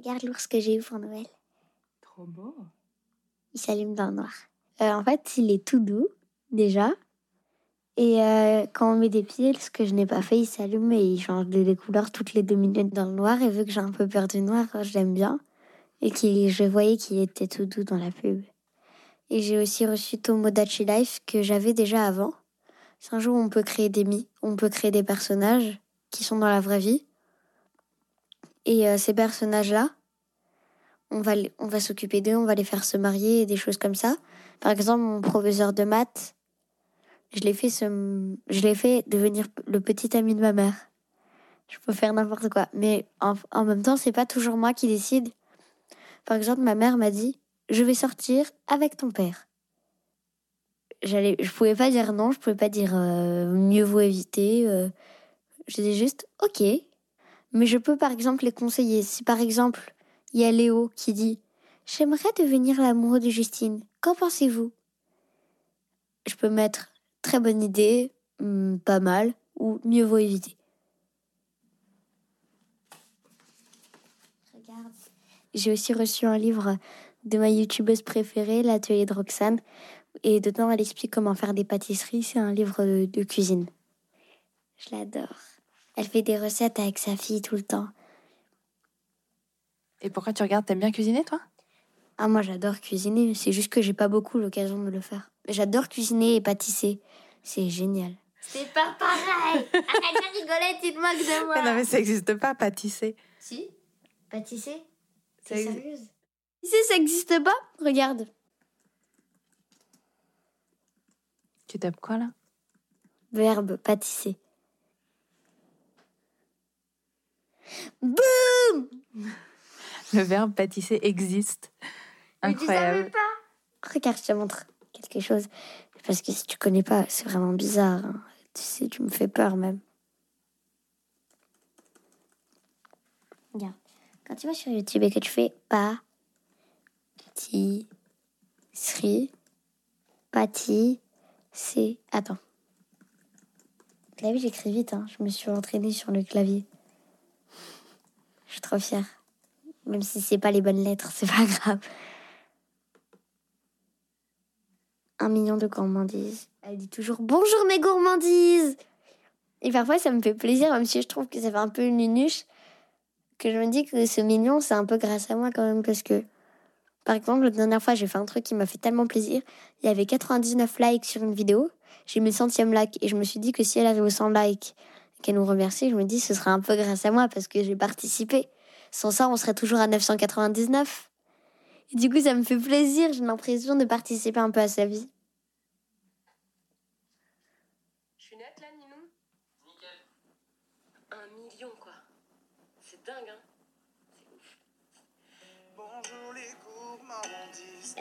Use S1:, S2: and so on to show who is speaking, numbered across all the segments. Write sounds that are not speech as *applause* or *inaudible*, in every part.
S1: Regarde l'ours que j'ai eu pour Noël.
S2: Trop beau.
S1: Il s'allume dans le noir. Euh, en fait, il est tout doux, déjà. Et euh, quand on met des pieds, ce que je n'ai pas fait, il s'allume et il change de couleurs toutes les deux minutes dans le noir. Et vu que j'ai un peu peur du noir, je l'aime bien. Et qu'il, je voyais qu'il était tout doux dans la pub. Et j'ai aussi reçu Tomodachi Life que j'avais déjà avant. C'est un jeu où on peut créer des mi, on peut créer des personnages qui sont dans la vraie vie. Et euh, ces personnages-là, on va, on va s'occuper d'eux, on va les faire se marier des choses comme ça. Par exemple, mon professeur de maths, je l'ai fait, se- je l'ai fait devenir le petit ami de ma mère. Je peux faire n'importe quoi. Mais en, en même temps, c'est pas toujours moi qui décide. Par exemple, ma mère m'a dit Je vais sortir avec ton père. J'allais, je pouvais pas dire non, je pouvais pas dire euh, mieux vaut éviter. euh. je disais juste Ok. Mais je peux par exemple les conseiller. Si par exemple, il y a Léo qui dit J'aimerais devenir l'amoureux de Justine. Qu'en pensez-vous? Je peux mettre très bonne idée, hmm, pas mal, ou mieux vaut éviter. Regarde. J'ai aussi reçu un livre de ma youtubeuse préférée, l'atelier de Roxane. Et dedans, elle explique comment faire des pâtisseries. C'est un livre de, de cuisine. Je l'adore. Elle fait des recettes avec sa fille tout le temps.
S2: Et pourquoi tu regardes T'aimes bien cuisiner, toi?
S1: Ah, moi j'adore cuisiner, c'est juste que j'ai pas beaucoup l'occasion de le faire. J'adore cuisiner et pâtisser, c'est génial. C'est pas pareil *laughs* Arrête de rigoler, tu te moques de moi
S2: Non, mais ça n'existe pas, pâtisser.
S1: Si Pâtisser
S2: Ça
S1: T'es
S2: exi-
S1: sérieuse Si ça existe pas, regarde.
S2: Tu tapes quoi, là?
S1: Verbe pâtisser. Boum
S2: Le verbe pâtisser existe. Incroyable.
S1: Regarde, je te montre quelque chose. Parce que si tu connais pas, c'est vraiment bizarre. hein. Tu sais, tu me fais peur même. Regarde, quand tu vas sur YouTube et que tu fais pas, ti, sri, pati, c'est. Attends. Vu, j'écris vite, hein. Je me suis entraînée sur le clavier. Je suis trop fière. Même si c'est pas les bonnes lettres, c'est pas *laughs* grave. un million de gourmandises. Elle dit toujours bonjour mes gourmandises. Et parfois ça me fait plaisir, même si je trouve que ça fait un peu une nunuche, que je me dis que ce mignon, c'est un peu grâce à moi quand même, parce que, par exemple, la dernière fois, j'ai fait un truc qui m'a fait tellement plaisir. Il y avait 99 likes sur une vidéo. J'ai mis le centième like et je me suis dit que si elle arrive au 100 likes qu'elle nous remercie, je me dis ce sera un peu grâce à moi parce que j'ai participé. Sans ça, on serait toujours à 999. Et du coup, ça me fait plaisir. J'ai l'impression de participer un peu à sa vie.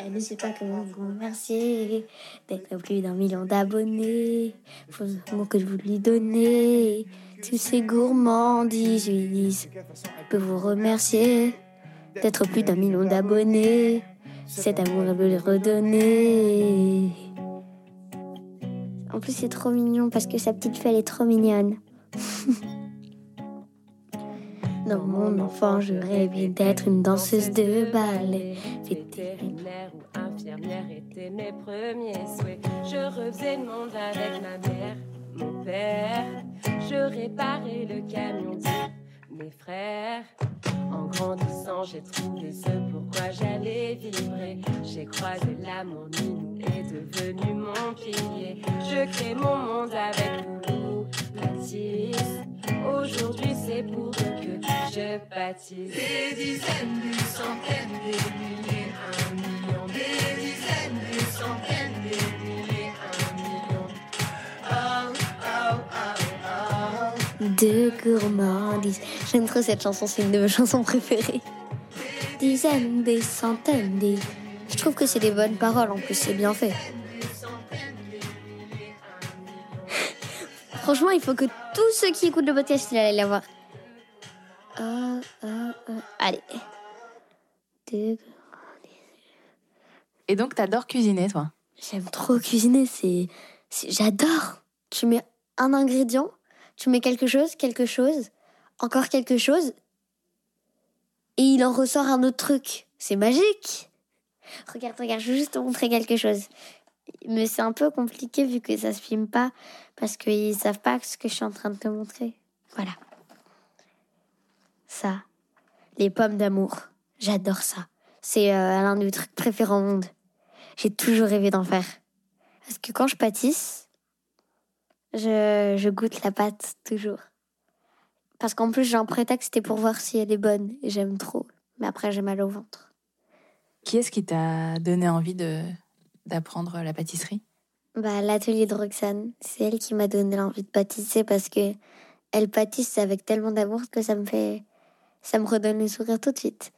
S1: Elle ne sait pas comment vous remercier d'être plus d'un million d'abonnés. Faut que je vous lui donner. Tous ces gourmandises lui disent Je peux vous remercier d'être plus d'un million d'abonnés. Cet amour, elle veut le redonner. En plus, c'est trop mignon parce que sa petite fille, est trop mignonne. *laughs* Dans mon enfant, je rêvais d'être une danseuse de ballet.
S3: Vétérinaire ou infirmière étaient mes premiers souhaits. Je refaisais le monde avec ma mère, mon père. Je réparais le camion mes frères. En grandissant, j'ai trouvé ce pourquoi j'allais vibrer. J'ai croisé l'amour, Ninou est devenu mon pilier. Je crée mon monde avec Loulou, Baptiste. Aujourd'hui, c'est pour Des dizaines, des centaines, des milliers, un million. Des dizaines, des centaines, des un million.
S1: De. J'aime trop cette chanson, c'est une de mes chansons préférées. Dizaines, des centaines, des. Je trouve que c'est des bonnes paroles, en plus, c'est bien fait. Franchement, il faut que tous ceux qui écoutent le podcast, ils aillent la voir. Allez.
S2: Et donc, t'adores cuisiner, toi?
S1: J'aime trop cuisiner, c'est. c'est- J'adore. Tu mets un ingrédient, tu mets quelque chose, quelque chose, encore quelque chose, et il en ressort un autre truc. C'est magique. Regarde, regarde, je vais juste te montrer quelque chose. Mais c'est un peu compliqué vu que ça se filme pas, parce qu'ils savent pas ce que je suis en train de te montrer. Voilà. Ça. Les pommes d'amour. J'adore ça. C'est euh, l'un de mes trucs préférés au monde. J'ai toujours rêvé d'en faire. Parce que quand je pâtisse, je, je goûte la pâte toujours. Parce qu'en plus, j'ai un prétexte, c'était pour voir si elle est bonne. Et j'aime trop. Mais après, j'ai mal au ventre.
S2: Qui est-ce qui t'a donné envie de d'apprendre la pâtisserie?
S1: Bah, l'atelier de Roxane, c'est elle qui m'a donné l'envie de pâtisser parce que elle pâtisse avec tellement d'amour que ça me fait. Ça me redonne le sourire tout de suite.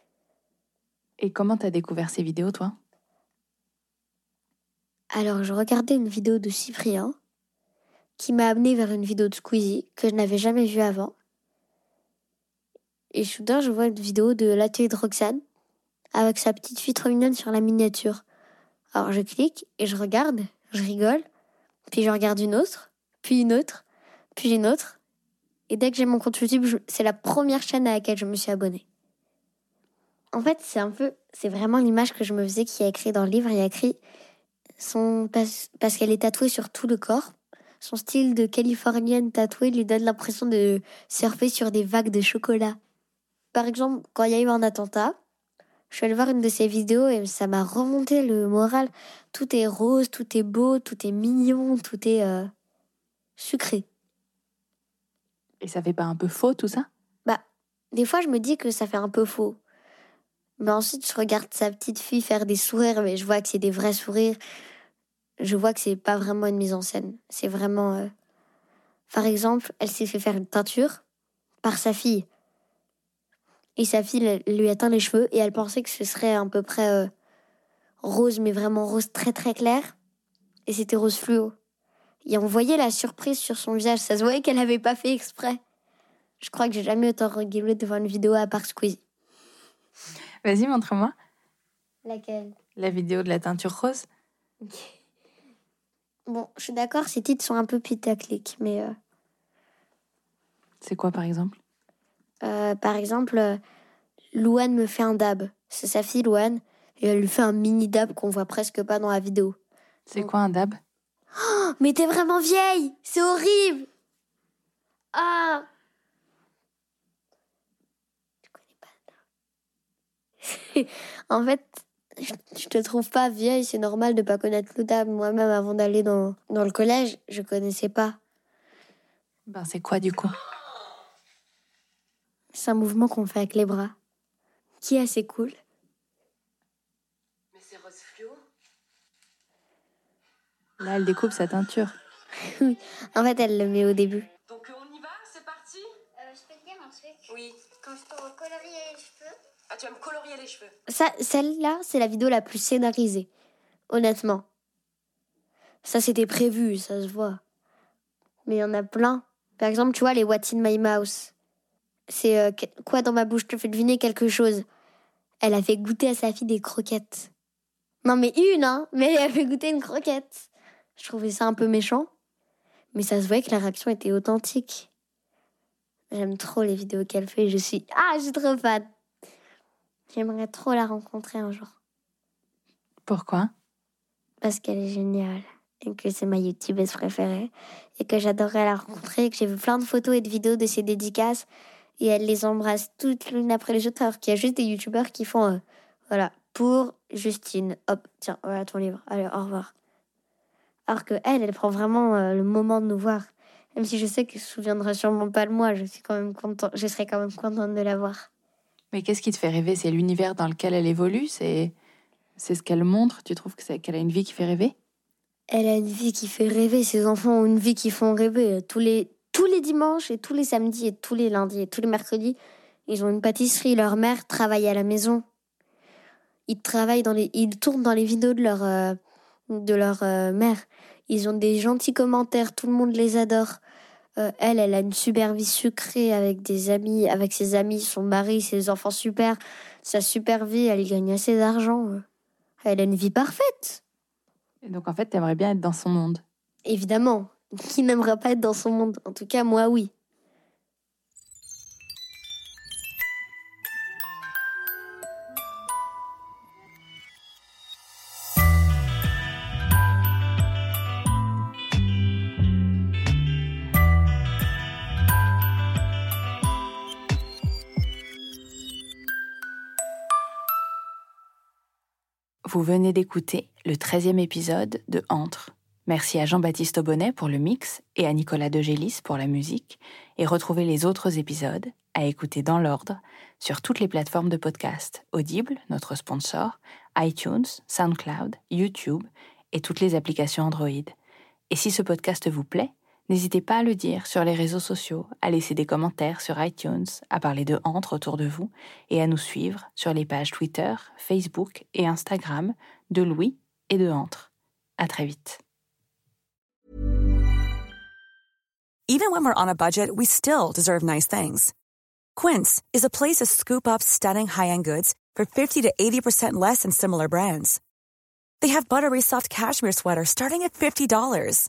S2: Et comment t'as découvert ces vidéos, toi?
S1: Alors, je regardais une vidéo de Cyprien qui m'a amené vers une vidéo de Squeezie que je n'avais jamais vue avant. Et soudain, je vois une vidéo de l'atelier de Roxane avec sa petite fille trop mignonne sur la miniature. Alors, je clique et je regarde, je rigole, puis je regarde une autre, puis une autre, puis une autre. Et dès que j'ai mon compte YouTube, c'est la première chaîne à laquelle je me suis abonnée. En fait, c'est un peu, c'est vraiment l'image que je me faisais qui a écrit dans le livre. Il a écrit son parce, parce qu'elle est tatouée sur tout le corps. Son style de californienne tatouée lui donne l'impression de surfer sur des vagues de chocolat. Par exemple, quand il y a eu un attentat, je suis allée voir une de ses vidéos et ça m'a remonté le moral. Tout est rose, tout est beau, tout est mignon, tout est euh, sucré.
S2: Et ça fait pas un peu faux, tout ça?
S1: Bah, des fois, je me dis que ça fait un peu faux. Mais ensuite, je regarde sa petite fille faire des sourires, mais je vois que c'est des vrais sourires. Je vois que c'est pas vraiment une mise en scène. C'est vraiment. euh, Par exemple, elle s'est fait faire une teinture par sa fille. Et sa fille lui a teint les cheveux et elle pensait que ce serait à peu près euh, rose, mais vraiment rose très très clair. Et c'était rose fluo. Et on voyait la surprise sur son visage. Ça se voyait qu'elle avait pas fait exprès. Je crois que j'ai jamais autant rigolé devant une vidéo à part Squeezie.
S2: Vas-y, montre-moi
S1: Laquelle?
S2: La vidéo de la teinture rose.
S1: Bon, je suis d'accord, ces titres sont un peu putaclic, mais euh,
S2: C'est quoi, par exemple?
S1: euh, par exemple, euh, Louane me fait un dab. C'est sa fille Louane, et elle lui fait un mini dab qu'on voit presque pas dans la vidéo.
S2: C'est quoi un dab?
S1: Oh, mais t'es vraiment vieille. C'est horrible. Ah. Tu connais pas. *laughs* En fait, je, je te trouve pas vieille, c'est normal de pas connaître dab. Moi-même, avant d'aller dans, dans le collège, je connaissais pas.
S2: Ben, c'est quoi, du coup?
S1: C'est un mouvement qu'on fait avec les bras, qui est assez cool.
S3: Mais c'est rose fluo
S2: Là, elle découpe sa teinture. *laughs*
S1: En fait, elle le met au début.
S3: Donc euh, on y va, c'est parti?
S4: Euh, je peux te dire un truc?
S3: Oui.
S4: Quand je te recolorier les cheveux,
S3: Ah, tu vas me colorier les cheveux.
S1: Ça, celle-là, c'est la vidéo la plus scénarisée. Honnêtement. Ça, c'était prévu, ça se voit. Mais il y en a plein. Par exemple, tu vois, les What's in my mouth. C'est euh, quoi dans ma bouche te fait deviner quelque chose. Elle a fait goûter à sa fille des croquettes. Non, mais une, hein Mais elle a fait goûter une croquette. Je trouvais ça un peu méchant. Mais ça se voyait que la réaction était authentique. J'aime trop les vidéos qu'elle fait. Je suis... Ah, je suis trop fan. J'aimerais trop la rencontrer un jour.
S2: Pourquoi?
S1: Parce qu'elle est géniale. Et que c'est ma youtubeuse préférée. Et que j'adorerais la rencontrer. Et que j'ai vu plein de photos et de vidéos de ses dédicaces. et elle les embrasse toutes l'une après les autres, alors qu'il y a juste des youtubeurs qui font, euh, voilà, pour Justine, hop, tiens, voilà ton livre, allez, au revoir. Alors que elle, elle prend vraiment euh, le moment de nous voir. Même si je sais qu'elle se souviendra sûrement pas de moi, je suis quand même content, je serais quand même contente de la voir.
S2: Mais qu'est-ce qui te fait rêver? C'est l'univers dans lequel elle évolue? C'est c'est ce qu'elle montre? Tu trouves que c'est- qu'elle a une vie qui fait rêver?
S1: Elle a une vie qui fait rêver, ses enfants ont une vie qui font rêver. Tous les, tous les dimanches et tous les samedis et tous les lundis et tous les mercredis, ils ont une pâtisserie. Leur mère travaille à la maison. Ils travaillent dans les, ils tournent dans les vidéos de leur, euh, de leur euh, mère. Ils ont des gentils commentaires, tout le monde les adore. Euh, elle, elle a une super vie sucrée avec des amis, avec ses amis, son mari, ses enfants super. Sa super vie, elle gagne assez d'argent. Elle a une vie parfaite.
S2: Et donc en fait, t'aimerais bien être dans son monde.
S1: Évidemment. Qui n'aimerait pas être dans son monde? En tout cas, moi, oui.
S2: Vous venez d'écouter le 13e épisode de Entre. Merci à Jean-Baptiste Aubonnet pour le mix et à Nicolas Degélis pour la musique. Et retrouvez les autres épisodes à écouter dans l'ordre sur toutes les plateformes de podcast Audible, notre sponsor, iTunes, SoundCloud, YouTube et toutes les applications Android. Et si ce podcast vous plaît, n'hésitez pas à le dire sur les réseaux sociaux, à laisser des commentaires sur iTunes, à parler de Entre autour de vous et à nous suivre sur les pages Twitter, Facebook et Instagram de Louis et de Entre. À très vite.
S5: Even when we're on a budget, we still deserve nice things. Quince is a place to scoop up stunning high-end goods for 50 to 80% less than similar brands. They have buttery soft cashmere sweaters starting at $50,